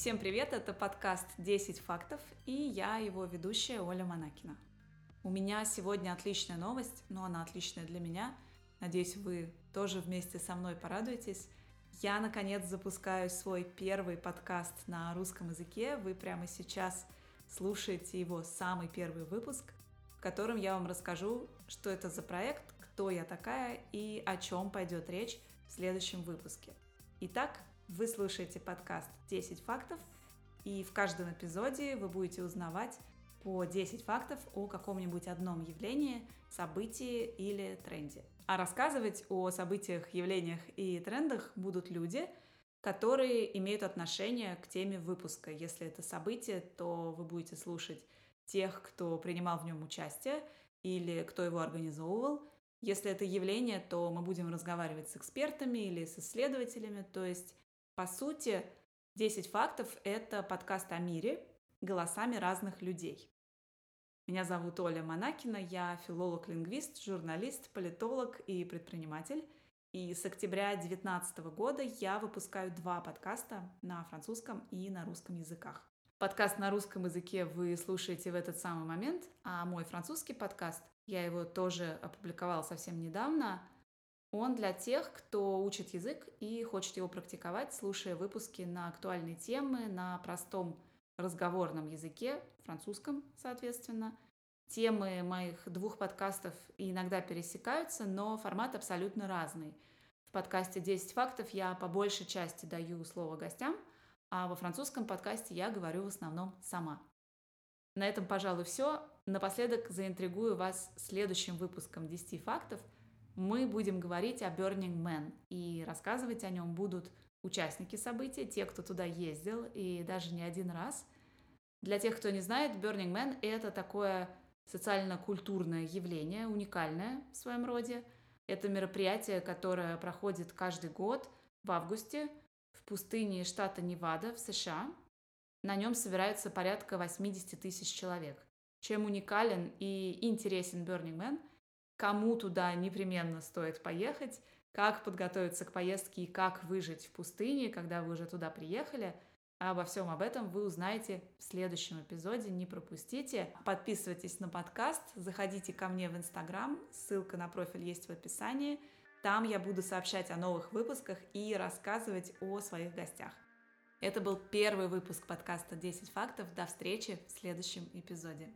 Всем привет, это подкаст «10 фактов» и я его ведущая Оля Монакина. У меня сегодня отличная новость, но она отличная для меня. Надеюсь, вы тоже вместе со мной порадуетесь. Я, наконец, запускаю свой первый подкаст на русском языке. Вы прямо сейчас слушаете его самый первый выпуск, в котором я вам расскажу, что это за проект, кто я такая и о чем пойдет речь в следующем выпуске. Итак, вы слушаете подкаст «10 фактов», и в каждом эпизоде вы будете узнавать по 10 фактов о каком-нибудь одном явлении, событии или тренде. А рассказывать о событиях, явлениях и трендах будут люди, которые имеют отношение к теме выпуска. Если это событие, то вы будете слушать тех, кто принимал в нем участие или кто его организовывал. Если это явление, то мы будем разговаривать с экспертами или с исследователями, то есть по сути, 10 фактов – это подкаст о мире голосами разных людей. Меня зовут Оля Монакина, я филолог-лингвист, журналист, политолог и предприниматель. И с октября 2019 года я выпускаю два подкаста на французском и на русском языках. Подкаст на русском языке вы слушаете в этот самый момент, а мой французский подкаст, я его тоже опубликовала совсем недавно, он для тех, кто учит язык и хочет его практиковать, слушая выпуски на актуальные темы, на простом разговорном языке, французском, соответственно. Темы моих двух подкастов иногда пересекаются, но формат абсолютно разный. В подкасте «10 фактов» я по большей части даю слово гостям, а во французском подкасте я говорю в основном сама. На этом, пожалуй, все. Напоследок заинтригую вас следующим выпуском «10 фактов», мы будем говорить о Burning Man, и рассказывать о нем будут участники события, те, кто туда ездил, и даже не один раз. Для тех, кто не знает, Burning Man — это такое социально-культурное явление, уникальное в своем роде. Это мероприятие, которое проходит каждый год в августе в пустыне штата Невада в США. На нем собирается порядка 80 тысяч человек. Чем уникален и интересен Burning Man — кому туда непременно стоит поехать, как подготовиться к поездке и как выжить в пустыне, когда вы уже туда приехали. Обо всем об этом вы узнаете в следующем эпизоде. Не пропустите. Подписывайтесь на подкаст, заходите ко мне в Инстаграм, ссылка на профиль есть в описании. Там я буду сообщать о новых выпусках и рассказывать о своих гостях. Это был первый выпуск подкаста «10 фактов». До встречи в следующем эпизоде.